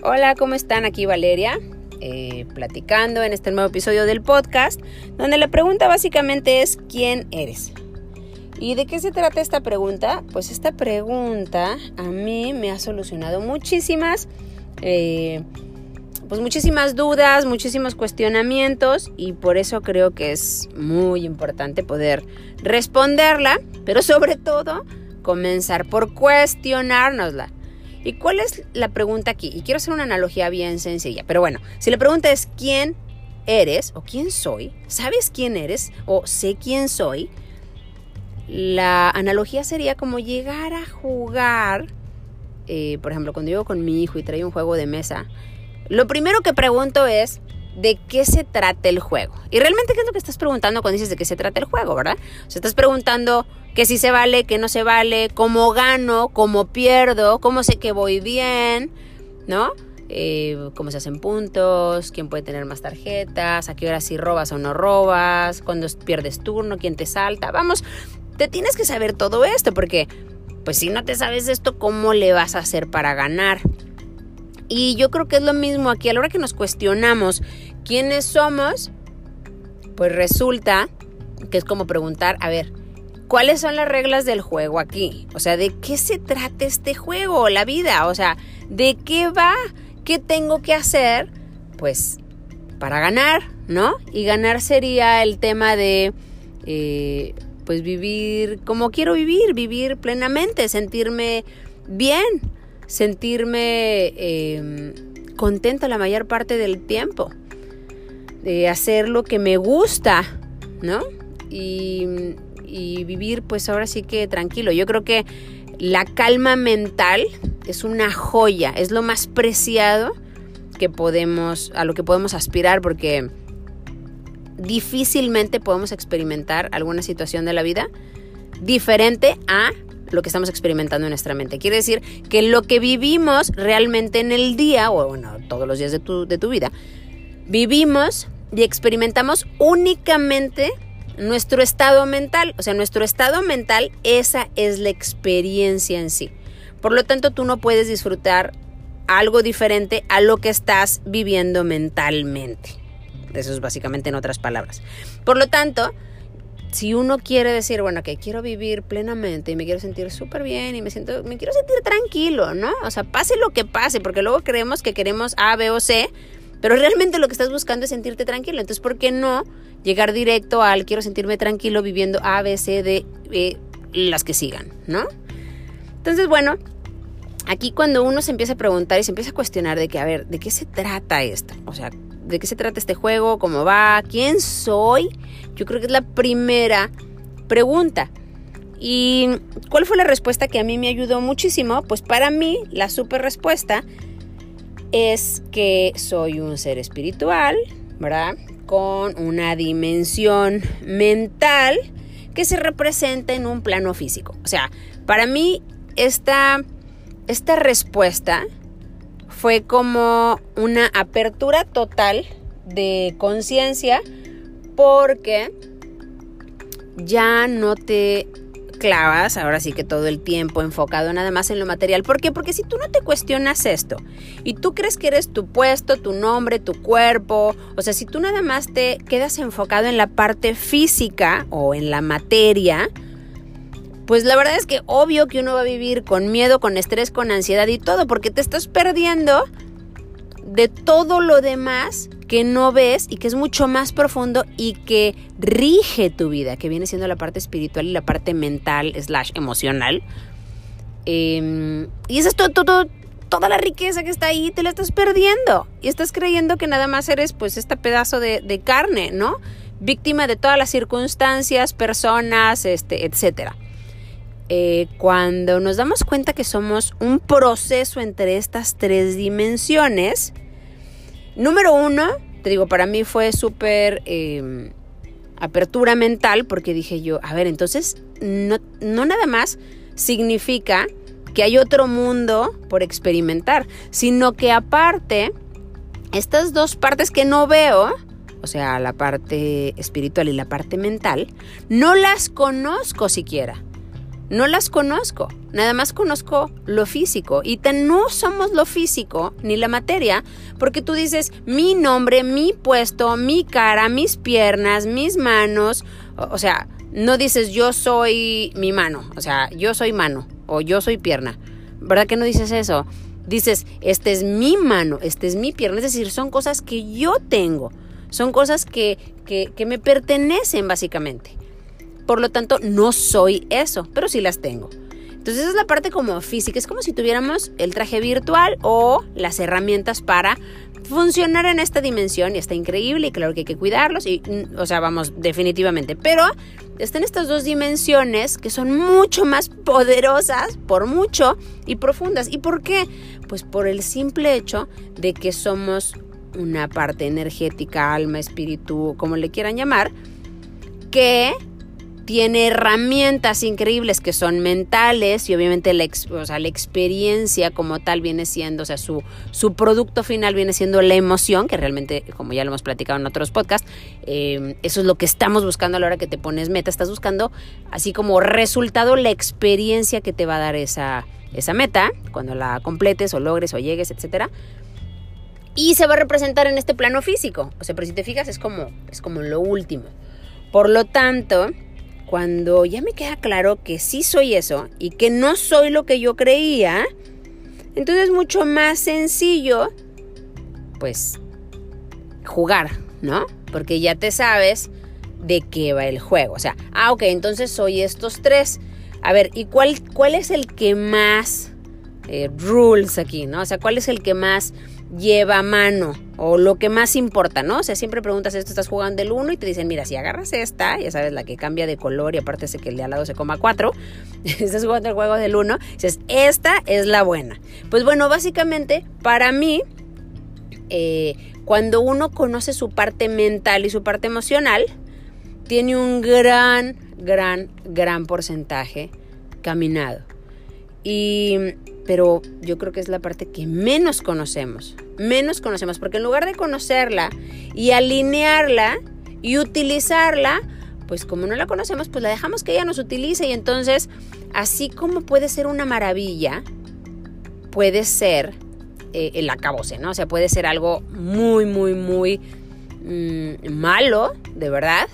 Hola, ¿cómo están? Aquí Valeria, eh, platicando en este nuevo episodio del podcast, donde la pregunta básicamente es ¿quién eres? ¿Y de qué se trata esta pregunta? Pues esta pregunta a mí me ha solucionado muchísimas, eh, pues muchísimas dudas, muchísimos cuestionamientos y por eso creo que es muy importante poder responderla, pero sobre todo comenzar por cuestionárnosla. ¿Y cuál es la pregunta aquí? Y quiero hacer una analogía bien sencilla, pero bueno, si la pregunta es ¿quién eres o quién soy? ¿Sabes quién eres o sé quién soy? La analogía sería como llegar a jugar, eh, por ejemplo, cuando llego con mi hijo y traigo un juego de mesa, lo primero que pregunto es, ¿de qué se trata el juego? Y realmente, ¿qué es lo que estás preguntando cuando dices de qué se trata el juego, verdad? O sea, estás preguntando qué sí se vale, qué no se vale, cómo gano, cómo pierdo, cómo sé que voy bien, ¿no? Eh, cómo se hacen puntos, quién puede tener más tarjetas, a qué hora sí robas o no robas, cuando pierdes turno, quién te salta. Vamos, te tienes que saber todo esto porque, pues si no te sabes esto, ¿cómo le vas a hacer para ganar? Y yo creo que es lo mismo aquí, a la hora que nos cuestionamos quiénes somos, pues resulta que es como preguntar, a ver, ¿cuáles son las reglas del juego aquí? O sea, ¿de qué se trata este juego, la vida? O sea, ¿de qué va? ¿Qué tengo que hacer? Pues para ganar, ¿no? Y ganar sería el tema de... Eh, pues vivir como quiero vivir, vivir plenamente, sentirme bien, sentirme eh, contenta la mayor parte del tiempo, de hacer lo que me gusta, ¿no? Y, y vivir pues ahora sí que tranquilo. Yo creo que la calma mental es una joya, es lo más preciado que podemos, a lo que podemos aspirar porque difícilmente podemos experimentar alguna situación de la vida diferente a lo que estamos experimentando en nuestra mente. Quiere decir que lo que vivimos realmente en el día, o bueno, todos los días de tu, de tu vida, vivimos y experimentamos únicamente nuestro estado mental. O sea, nuestro estado mental, esa es la experiencia en sí. Por lo tanto, tú no puedes disfrutar algo diferente a lo que estás viviendo mentalmente. Eso es básicamente en otras palabras. Por lo tanto, si uno quiere decir, bueno, que quiero vivir plenamente y me quiero sentir súper bien y me siento, me quiero sentir tranquilo, ¿no? O sea, pase lo que pase, porque luego creemos que queremos A, B o C, pero realmente lo que estás buscando es sentirte tranquilo. Entonces, ¿por qué no llegar directo al quiero sentirme tranquilo viviendo A, B, C, D, E, las que sigan, ¿no? Entonces, bueno, aquí cuando uno se empieza a preguntar y se empieza a cuestionar de que, a ver, ¿de qué se trata esto? O sea, de qué se trata este juego, cómo va, quién soy. Yo creo que es la primera pregunta. ¿Y cuál fue la respuesta que a mí me ayudó muchísimo? Pues para mí la super respuesta es que soy un ser espiritual, ¿verdad? Con una dimensión mental que se representa en un plano físico. O sea, para mí esta, esta respuesta fue como una apertura total de conciencia porque ya no te clavas, ahora sí que todo el tiempo enfocado nada más en lo material. ¿Por qué? Porque si tú no te cuestionas esto y tú crees que eres tu puesto, tu nombre, tu cuerpo, o sea, si tú nada más te quedas enfocado en la parte física o en la materia, pues la verdad es que obvio que uno va a vivir con miedo, con estrés, con ansiedad y todo, porque te estás perdiendo de todo lo demás que no ves y que es mucho más profundo y que rige tu vida, que viene siendo la parte espiritual y la parte mental slash emocional. Em, y esa es todo, toda la riqueza que está ahí, te la estás perdiendo. Y estás creyendo que nada más eres pues este pedazo de, de carne, ¿no? Víctima de todas las circunstancias, personas, este, etcétera. Eh, cuando nos damos cuenta que somos un proceso entre estas tres dimensiones, número uno, te digo, para mí fue súper em, apertura mental porque dije yo, a ver, entonces no, no nada más significa que hay otro mundo por experimentar, sino que aparte, estas dos partes que no veo, o sea, la parte espiritual y la parte mental, no las conozco siquiera. No las conozco, nada más conozco lo físico. Y no somos lo físico ni la materia porque tú dices mi nombre, mi puesto, mi cara, mis piernas, mis manos, o, sea, no dices yo soy mi mano, o sea, yo soy mano o yo soy pierna, ¿verdad que no dices eso? Dices, esta es mi mano, esta es mi pierna, es decir, son cosas que yo tengo, son cosas que, que me pertenecen básicamente. Por lo tanto, no soy eso, pero sí las tengo. Entonces esa es la parte como física, es como si tuviéramos el traje virtual o las herramientas para funcionar en esta dimensión y está increíble y claro que hay que cuidarlos y o sea, vamos definitivamente, pero están estas dos dimensiones que son mucho más poderosas por mucho y profundas. ¿Y por qué? Pues por el simple hecho de que somos una parte energética, alma, espíritu, como le quieran llamar, que tiene herramientas increíbles que son mentales y obviamente la, experiencia como tal viene siendo, o sea, su, producto final viene siendo la emoción, que realmente, como ya lo hemos platicado en otros podcasts, eh, eso es lo que estamos buscando a la hora que te pones meta, estás buscando así como resultado la experiencia que te va a dar esa, esa meta, cuando la completes o logres o llegues, etcétera. Y se va a representar en este plano físico. O sea, pero si te fijas es como, es como lo último. Por lo tanto, cuando ya me queda claro que sí soy eso y que no soy lo que yo creía, entonces es mucho más sencillo, pues, jugar, ¿no? Porque ya te sabes de qué va el juego. O sea, ah, ok, entonces soy estos tres. A ver, ¿y cuál, cuál es el que más eh, rules aquí, ¿no? O sea, ¿cuál es el que más lleva mano o lo que más importa, ¿no? O sea, siempre preguntas esto, estás jugando el 1 y te dicen, mira, si agarras esta, ya sabes, la que cambia de color y aparte sé que el de al lado se coma 4, estás jugando el juego del 1, dices, esta es la buena. Pues bueno, básicamente, para mí, eh, cuando uno conoce su parte mental y su parte emocional, tiene un gran, gran, gran porcentaje caminado. Y pero yo creo que es la parte que menos conocemos, menos conocemos, porque en lugar de conocerla y alinearla y utilizarla, pues como no la conocemos, pues la dejamos que ella nos utilice y entonces, así como puede ser una maravilla, puede ser eh, el acabose, ¿no? O sea, puede ser algo muy, muy, muy mm, malo, de verdad,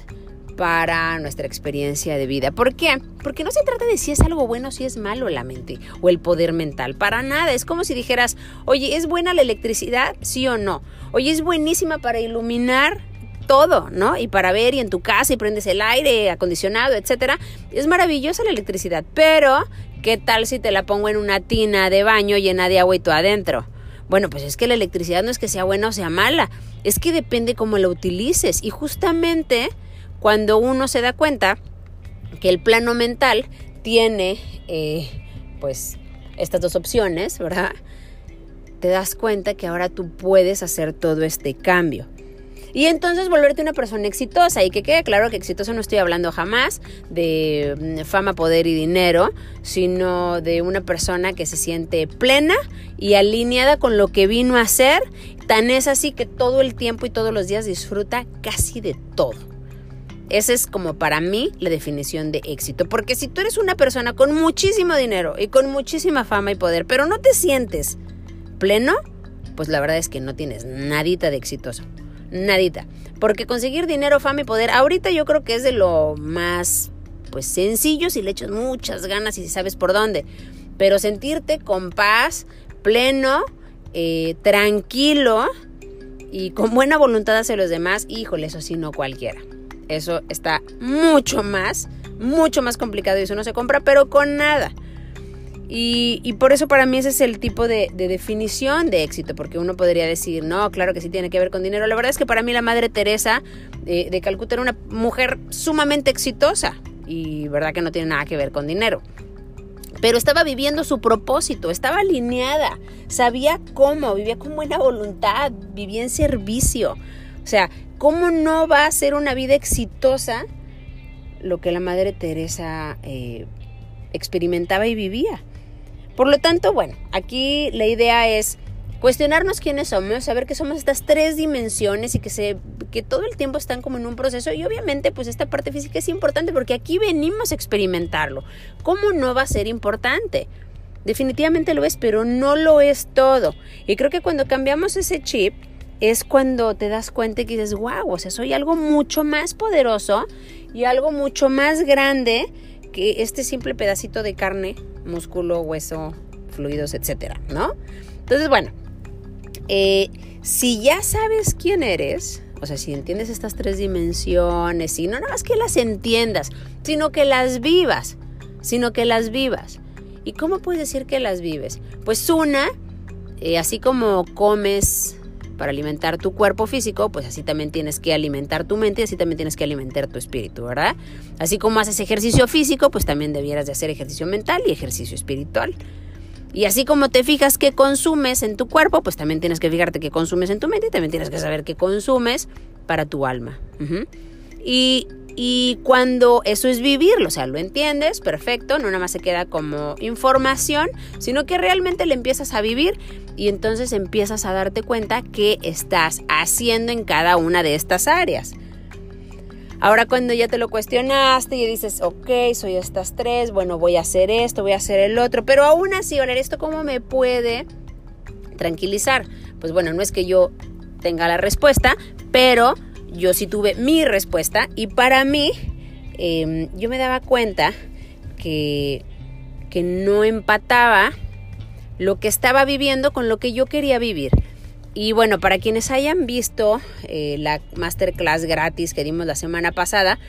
para nuestra experiencia de vida. ¿Por qué? Porque no se trata de si es algo bueno o si es malo la mente o el poder mental. Para nada. Es como si dijeras, oye, ¿es buena la electricidad? Sí o no. Oye, es buenísima para iluminar todo, ¿no? Y para ver y en tu casa y prendes el aire acondicionado, etcétera. Es maravillosa la electricidad, pero ¿qué tal si te la pongo en una tina de baño llena de agua y tú adentro? Bueno, pues es que la electricidad no es que sea buena o sea mala, es que depende cómo la utilices y justamente cuando uno se da cuenta que el plano mental tiene eh, pues estas dos opciones, ¿verdad? Te das cuenta que ahora tú puedes hacer todo este cambio. Y entonces volverte una persona exitosa. Y que quede claro que exitoso no estoy hablando jamás de mm, fama, poder y dinero, sino de una persona que se siente plena y alineada con lo que vino a hacer. Tan es así que todo el tiempo y todos los días disfruta casi de todo. Esa es como para mí la definición de éxito. Porque si tú eres una persona con muchísimo dinero y con muchísima fama y poder, pero no te sientes pleno, pues la verdad es que no tienes nadita de exitoso. Nadita. Porque conseguir dinero, fama y poder, ahorita yo creo que es de lo más pues sencillo si le echas muchas ganas y si sabes por dónde. Pero sentirte con paz, pleno, eh, tranquilo y con buena voluntad hacia los demás, híjole, eso sí no cualquiera. Eso está mucho más, mucho más complicado y eso no se compra, pero con nada. Y, por eso para mí ese es el tipo de, definición de éxito, porque uno podría decir, no, claro que sí tiene que ver con dinero. La verdad es que para mí la Madre Teresa de, Calcuta era una mujer sumamente exitosa y verdad que no tiene nada que ver con dinero. Pero estaba viviendo su propósito, estaba alineada, sabía cómo, vivía con buena voluntad, vivía en servicio. O sea, ¿Cómo no va a ser una vida exitosa lo que la Madre Teresa eh, experimentaba y vivía? Por lo tanto, bueno, aquí la idea es cuestionarnos quiénes somos, saber que somos estas tres dimensiones y que, se, que todo el tiempo están como en un proceso y obviamente pues esta parte física es importante porque aquí venimos a experimentarlo. ¿Cómo no va a ser importante? Definitivamente lo es, pero no lo es todo. Y creo que cuando cambiamos ese chip es cuando te das cuenta y dices, wow, o sea, soy algo mucho más poderoso y algo mucho más grande que este simple pedacito de carne, músculo, hueso, fluidos, etcétera, ¿no? Entonces, bueno, eh, si ya sabes quién eres, o sea, si entiendes estas tres dimensiones, y no nada más que las entiendas, sino que las vivas, sino que las vivas. ¿Y cómo puedes decir que las vives? Pues una, eh, así como comes para alimentar tu cuerpo físico, pues así también tienes que alimentar tu mente y así también tienes que alimentar tu espíritu, ¿verdad? Así como haces ejercicio físico, pues también debieras de hacer ejercicio mental y ejercicio espiritual. Y así como te fijas qué consumes en tu cuerpo, pues también tienes que fijarte qué consumes en tu mente y también tienes que saber qué consumes para tu alma. Y y cuando eso es vivirlo, o sea, lo entiendes, perfecto, no nada más se queda como información, sino que realmente le empiezas a vivir y entonces empiezas a darte cuenta qué estás haciendo en cada una de estas áreas. Ahora cuando ya te lo cuestionaste y dices, ok, soy estas tres, bueno, voy a hacer esto, voy a hacer el otro, pero aún así, oler ¿esto cómo me puede tranquilizar? Pues bueno, no es que yo tenga la respuesta, pero yo sí tuve mi respuesta y para mí em, yo me daba cuenta que, que no empataba lo que estaba viviendo con lo que yo quería vivir. Y bueno, para quienes hayan visto eh, la masterclass gratis que dimos la semana pasada,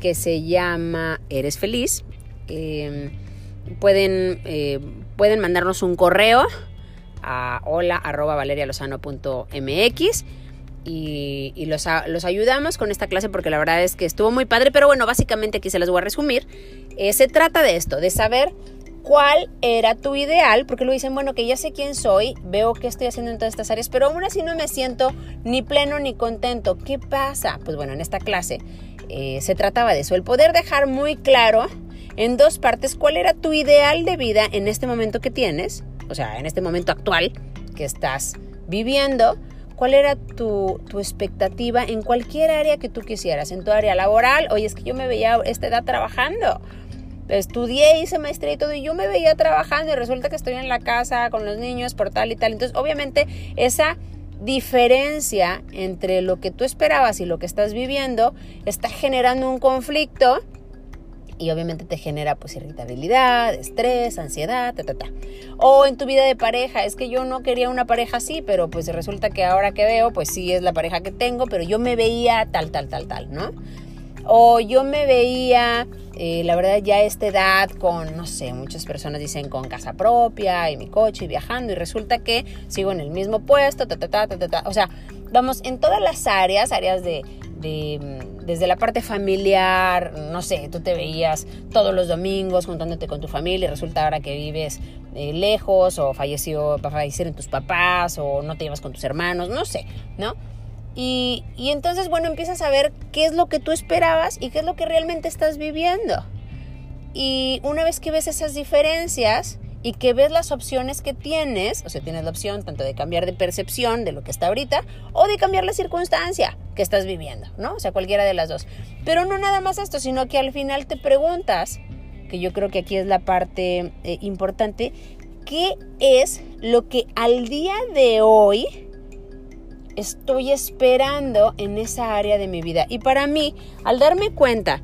que se llama Eres feliz, em, pueden, eh, pueden mandarnos un correo a hola.valerialozano.mx y, los, los, ayudamos con esta clase porque la verdad es que estuvo muy padre, pero bueno, básicamente aquí se las voy a resumir. Eh, se trata de esto, de saber cuál era tu ideal, porque lo dicen, bueno, que ya sé quién soy, veo qué estoy haciendo en todas estas áreas, pero aún así no me siento ni pleno ni contento. ¿Qué pasa? Pues bueno, en esta clase eh, se trataba de eso, el poder dejar muy claro en dos partes cuál era tu ideal de vida en este momento que tienes, o sea, en este momento actual que estás viviendo ¿Cuál era tu, expectativa en cualquier área que tú quisieras? En tu área laboral, oye, es que yo me veía a esta edad trabajando. Estudié, hice maestría y todo, y yo me veía trabajando y resulta que estoy en la casa con los niños por tal y tal. Entonces, obviamente, esa diferencia entre lo que tú esperabas y lo que estás viviendo está generando un conflicto y obviamente te genera pues irritabilidad, estrés, ansiedad, ta, ta, ta. O en tu vida de pareja, es que yo no quería una pareja así, pero pues resulta que ahora que veo, pues sí es la pareja que tengo, pero yo me veía tal, tal, tal, tal, ¿no? O yo me veía, eh, la verdad, ya esta edad con, no sé, muchas personas dicen con casa propia y mi coche y viajando y resulta que sigo en el mismo puesto, ta, ta, ta, ta, ta, ta. O sea, vamos, en todas las áreas, áreas de, de desde la parte familiar, no sé, tú te veías todos los domingos juntándote con tu familia y resulta ahora que vives eh, lejos o falleció, fallecieron tus papás o no te llevas con tus hermanos, no sé, ¿no? Y, y entonces, bueno, empiezas a ver qué es lo que tú esperabas y qué es lo que realmente estás viviendo. Y una vez que ves esas diferencias, y que ves las opciones que tienes, o sea, tienes la opción tanto de cambiar de percepción de lo que está ahorita o de cambiar la circunstancia que estás viviendo, ¿no? O sea, cualquiera de las dos. Pero no nada más esto, sino que al final te preguntas, que yo creo que aquí es la parte eh, importante, ¿qué es lo que al día de hoy estoy esperando en esa área de mi vida? Y para mí, al darme cuenta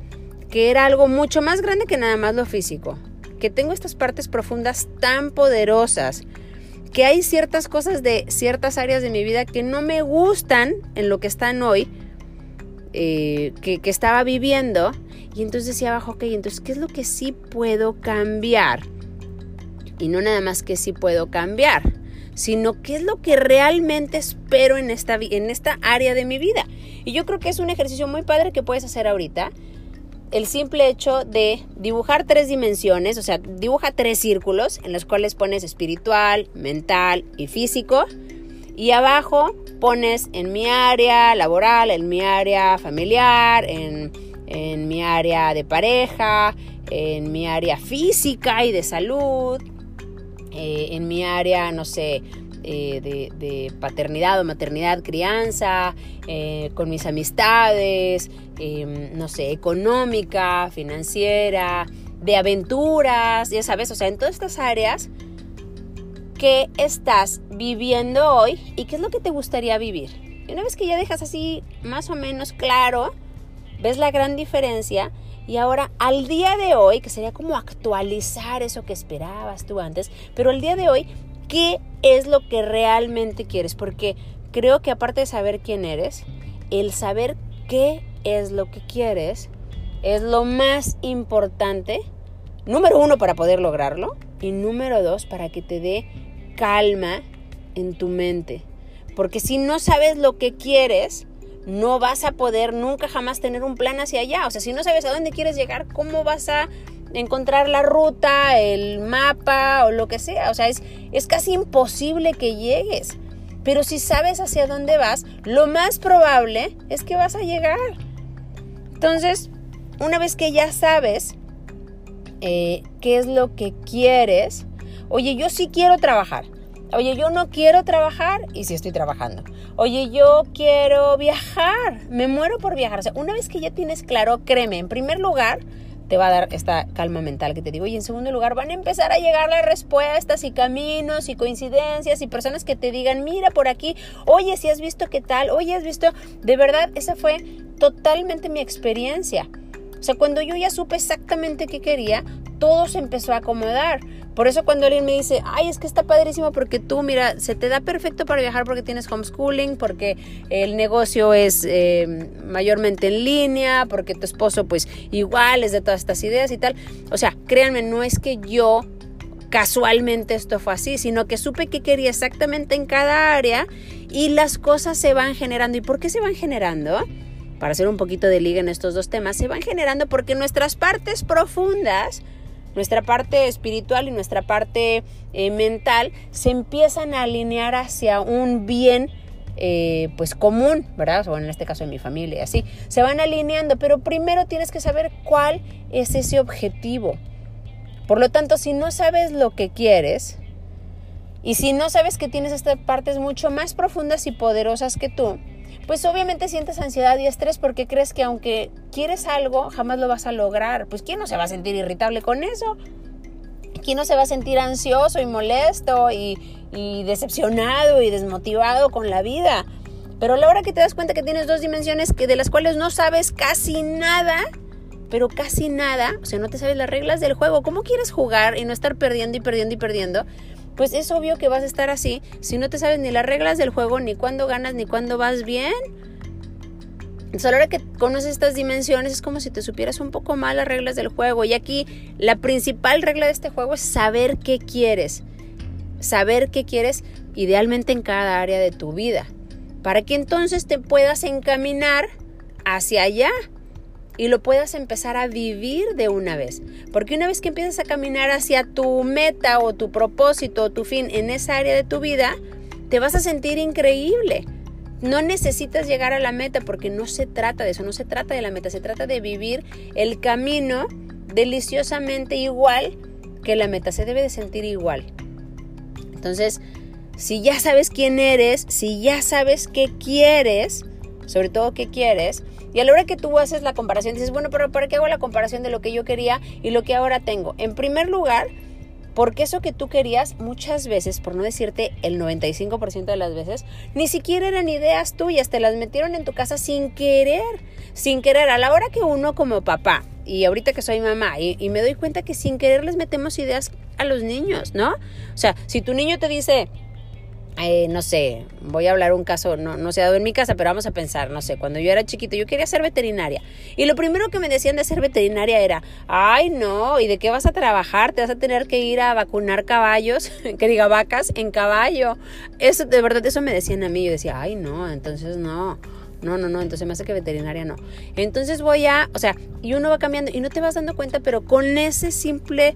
que era algo mucho más grande que nada más lo físico, que tengo estas partes profundas tan poderosas, que hay ciertas cosas de ciertas áreas de mi vida que no me gustan en lo que están hoy, eh, que, que, estaba viviendo, y entonces decía abajo, ok, entonces, ¿qué es lo que sí puedo cambiar? Y no nada más que sí puedo cambiar, sino qué es lo que realmente espero en esta, en esta área de mi vida. Y yo creo que es un ejercicio muy padre que puedes hacer ahorita el simple hecho de dibujar tres dimensiones, o sea, dibuja tres círculos en los cuales pones espiritual, mental y físico. Y abajo pones en mi área laboral, en mi área familiar, en, mi área de pareja, en mi área física y de salud, eh, en mi área, no sé, eh, de, paternidad o maternidad, crianza, eh, con mis amistades, em, no sé, económica, financiera, de aventuras, ya sabes, o sea, en todas estas áreas que estás viviendo hoy y qué es lo que te gustaría vivir. Y una vez que ya dejas así más o menos claro, ves la gran diferencia y ahora al día de hoy, que sería como actualizar eso que esperabas tú antes, pero al día de hoy, ¿qué es lo que realmente quieres? Porque creo que aparte de saber quién eres, el saber qué es lo que quieres es lo más importante, número uno, para poder lograrlo, y número dos, para que te dé calma en tu mente. Porque si no sabes lo que quieres, no vas a poder nunca jamás tener un plan hacia allá. O sea, si no sabes a dónde quieres llegar, ¿cómo vas a encontrar la ruta, el mapa o lo que sea? O sea, es, es casi imposible que llegues. Pero si sabes hacia dónde vas, lo más probable es que vas a llegar. Entonces, una vez que ya sabes eh, qué es lo que quieres, oye, yo sí quiero trabajar. Oye, yo no quiero trabajar y sí estoy trabajando. Oye, yo quiero viajar. Me muero por viajar. O sea, una vez que ya tienes claro, créeme, en primer lugar, te va a dar esta calma mental que te digo. Y en segundo lugar, van a empezar a llegar las respuestas y caminos y coincidencias y personas que te digan, mira por aquí, oye, si has visto qué tal, oye, has visto, de verdad, esa fue totalmente mi experiencia. O sea, cuando yo ya supe exactamente qué quería, todo se empezó a acomodar. Por eso cuando alguien me dice, ay, es que está padrísimo porque tú, mira, se te da perfecto para viajar porque tienes homeschooling, porque el negocio es eh, mayormente en línea, porque tu esposo pues igual es de todas estas ideas y tal. O sea, créanme, no es que yo casualmente esto fue así, sino que supe que quería exactamente en cada área y las cosas se van generando. ¿Y por qué se van generando? Para hacer un poquito de liga en estos dos temas, se van generando porque nuestras partes profundas, nuestra parte espiritual y nuestra parte eh, mental, se empiezan a alinear hacia un bien eh, pues común, ¿verdad? O en este caso de mi familia, así. Se van alineando, pero primero tienes que saber cuál es ese objetivo. Por lo tanto, si no sabes lo que quieres, y si no sabes que tienes estas partes mucho más profundas y poderosas que tú, pues obviamente sientes ansiedad y estrés porque crees que aunque quieres algo, jamás lo vas a lograr. Pues ¿quién no se va a sentir irritable con eso? ¿Quién no se va a sentir ansioso y molesto y, decepcionado y desmotivado con la vida? Pero a la hora que te das cuenta que tienes dos dimensiones que de las cuales no sabes casi nada, pero casi nada, o sea, no te sabes las reglas del juego, ¿cómo quieres jugar y no estar perdiendo y perdiendo y perdiendo? Pues es obvio que vas a estar así si no te sabes ni las reglas del juego, ni cuándo ganas, ni cuándo vas bien. Entonces, a la hora que conoces estas dimensiones es como si te supieras un poco más las reglas del juego. Y aquí la principal regla de este juego es saber qué quieres. Saber qué quieres idealmente en cada área de tu vida. Para que entonces te puedas encaminar hacia allá y lo puedas empezar a vivir de una vez. Porque una vez que empiezas a caminar hacia tu meta o tu propósito o tu fin en esa área de tu vida, te vas a sentir increíble. No necesitas llegar a la meta porque no se trata de eso, no se trata de la meta, se trata de vivir el camino deliciosamente igual que la meta, se debe de sentir igual. Entonces, si ya sabes quién eres, si ya sabes qué quieres, sobre todo qué quieres, y a la hora que tú haces la comparación, dices, bueno, pero ¿para qué hago la comparación de lo que yo quería y lo que ahora tengo? En primer lugar, porque eso que tú querías muchas veces, por no decirte el 95% de las veces, ni siquiera eran ideas tuyas, te las metieron en tu casa sin querer, sin querer. A la hora que uno como papá, y ahorita que soy mamá, y, me doy cuenta que sin querer les metemos ideas a los niños, ¿no? O sea, si tu niño te dice, eh, no sé, voy a hablar un caso, no, no se ha dado en mi casa, pero vamos a pensar, no sé, cuando yo era chiquito yo quería ser veterinaria. Y lo primero que me decían de ser veterinaria era, ay no, ¿y de qué vas a trabajar? Te vas a tener que ir a vacunar caballos, que diga vacas, en caballo. Eso, de verdad, eso me decían a mí. Yo decía, ay no, entonces no. No, no, no, entonces me hace que veterinaria no. Entonces voy a, o sea, y uno va cambiando y no te vas dando cuenta, pero con ese simple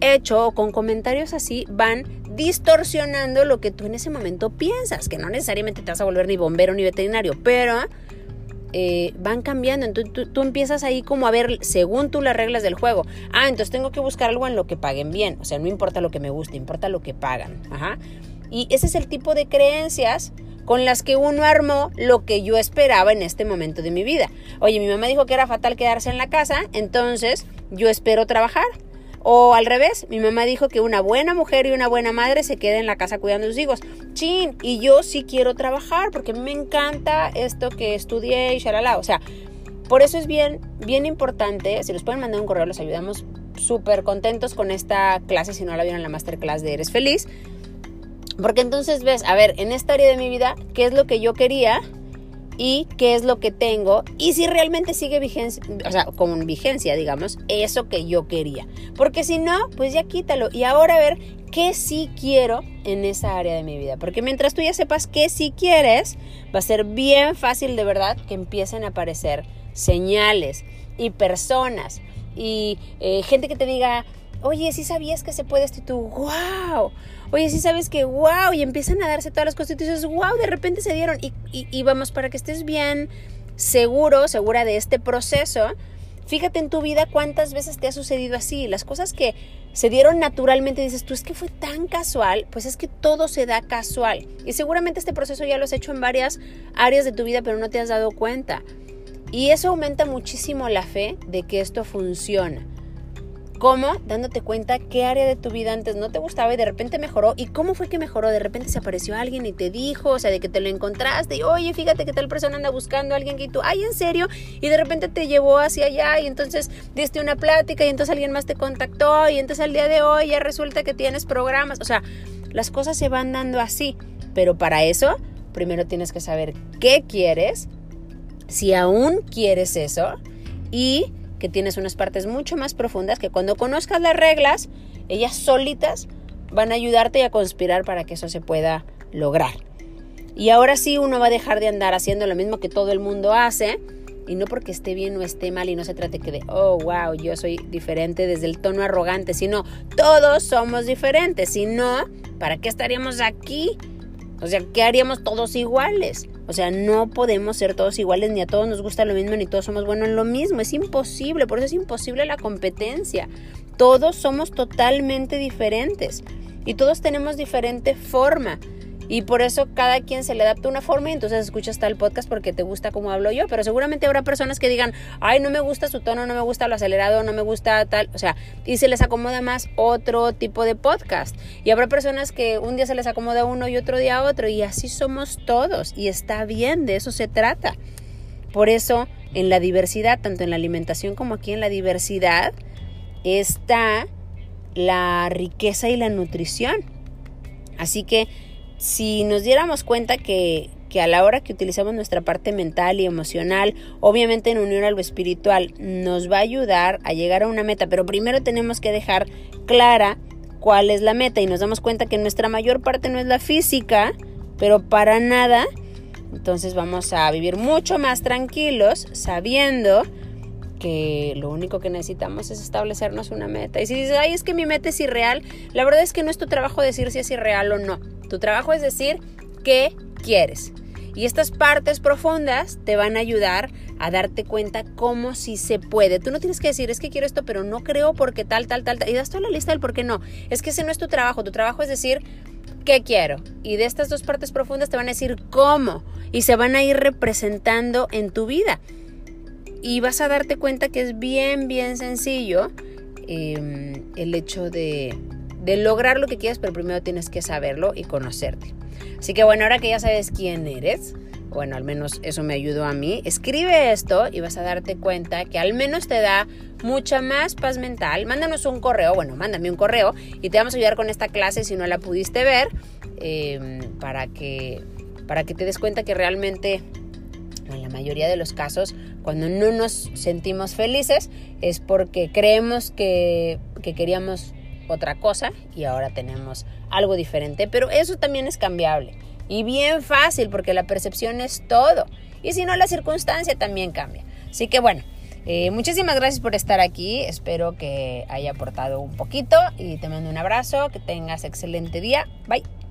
hecho o con comentarios así van distorsionando lo que tú en ese momento piensas, que no necesariamente te vas a volver ni bombero ni veterinario, pero eh, van cambiando. Entonces tú, empiezas ahí como a ver, según tú las reglas del juego. Ah, entonces tengo que buscar algo en lo que paguen bien. O sea, no importa lo que me guste, importa lo que pagan. Ajá. Y ese es el tipo de creencias con las que uno armó lo que yo esperaba en este momento de mi vida. Oye, mi mamá dijo que era fatal quedarse en la casa, entonces yo espero trabajar. O al revés, mi mamá dijo que una buena mujer y una buena madre se quede en la casa cuidando a sus hijos. Chin, y yo sí quiero trabajar porque me encanta esto que estudié y shalala. O sea, por eso es bien, bien importante, si nos pueden mandar un correo, los ayudamos súper contentos con esta clase, si no la vieron en la masterclass de Eres Feliz. Porque entonces ves, a ver, en esta área de mi vida, ¿qué es lo que yo quería? Y qué es lo que tengo y si realmente sigue vigencia, o sea, con vigencia, digamos, eso que yo quería. Porque si no, pues ya quítalo y ahora a ver qué sí quiero en esa área de mi vida. Porque mientras tú ya sepas qué sí quieres, va a ser bien fácil de verdad que empiecen a aparecer señales y personas y eh, gente que te diga, oye, si sabías que se puede esto y tú, wow, oye, si sabes que wow, y empiezan a darse todas las cosas y dices, wow, de repente se dieron. Y, y vamos, para que estés bien seguro, segura de este proceso, fíjate en tu vida cuántas veces te ha sucedido así, las cosas que se dieron naturalmente, dices tú, es que fue tan casual, pues es que todo se da casual. Y seguramente este proceso ya lo has hecho en varias áreas de tu vida, pero no te has dado cuenta. Y eso aumenta muchísimo la fe de que esto funciona. ¿Cómo? Dándote cuenta qué área de tu vida antes no te gustaba y de repente mejoró. ¿Y cómo fue que mejoró? De repente se apareció alguien y te dijo, o sea, de que te lo encontraste y, oye, fíjate que tal persona anda buscando a alguien que tú, ay, ¿en serio? Y de repente te llevó hacia allá y entonces diste una plática y entonces alguien más te contactó y entonces al día de hoy ya resulta que tienes programas. O sea, las cosas se van dando así. Pero para eso, primero tienes que saber qué quieres, si aún quieres eso y que tienes unas partes mucho más profundas que cuando conozcas las reglas, ellas solitas van a ayudarte y a conspirar para que eso se pueda lograr. Y ahora sí uno va a dejar de andar haciendo lo mismo que todo el mundo hace, y no porque esté bien o esté mal y no se trate que de, oh, wow, yo soy diferente desde el tono arrogante, sino todos somos diferentes, si no, ¿para qué estaríamos aquí? O sea, ¿qué haríamos todos iguales? O sea, no podemos ser todos iguales, ni a todos nos gusta lo mismo, ni todos somos buenos en lo mismo. Es imposible, por eso es imposible la competencia. Todos somos totalmente diferentes y todos tenemos diferente forma. Y por eso cada quien se le adapta una forma y entonces escuchas tal podcast porque te gusta como hablo yo. Pero seguramente habrá personas que digan, ay, no me gusta su tono, no me gusta lo acelerado, no me gusta tal. O sea, y se les acomoda más otro tipo de podcast. Y habrá personas que un día se les acomoda uno y otro día otro. Y así somos todos. Y está bien, de eso se trata. Por eso en la diversidad, tanto en la alimentación como aquí en la diversidad, está la riqueza y la nutrición. Así que si nos diéramos cuenta que, que a la hora que utilizamos nuestra parte mental y emocional, obviamente en unión a lo espiritual, nos va a ayudar a llegar a una meta, pero primero tenemos que dejar clara cuál es la meta y nos damos cuenta que nuestra mayor parte no es la física, pero para nada, entonces vamos a vivir mucho más tranquilos sabiendo que lo único que necesitamos es establecernos una meta. Y si dices, ay, es que mi meta es irreal, la verdad es que no es tu trabajo decir si es irreal o no. Tu trabajo es decir qué quieres. Y estas partes profundas te van a ayudar a darte cuenta cómo si se puede. Tú no tienes que decir, es que quiero esto, pero no creo porque tal, tal, tal, tal. Y das toda la lista del por qué no. Es que ese no es tu trabajo. Tu trabajo es decir, ¿qué quiero? Y de estas dos partes profundas te van a decir cómo. Y se van a ir representando en tu vida. Y vas a darte cuenta que es bien, bien sencillo em, el hecho de, de lograr lo que quieras, pero primero tienes que saberlo y conocerte. Así que bueno, ahora que ya sabes quién eres, bueno, al menos eso me ayudó a mí, escribe esto y vas a darte cuenta que al menos te da mucha más paz mental. Mándanos un correo, bueno, mándame un correo y te vamos a ayudar con esta clase si no la pudiste ver, em, para, que, para que te des cuenta que realmente en la mayoría de los casos, cuando no nos sentimos felices, es porque creemos que, que queríamos otra cosa y ahora tenemos algo diferente, pero eso también es cambiable y bien fácil porque la percepción es todo y si no la circunstancia también cambia. Así que bueno, eh, muchísimas gracias por estar aquí, espero que haya aportado un poquito y te mando un abrazo, que tengas excelente día, bye.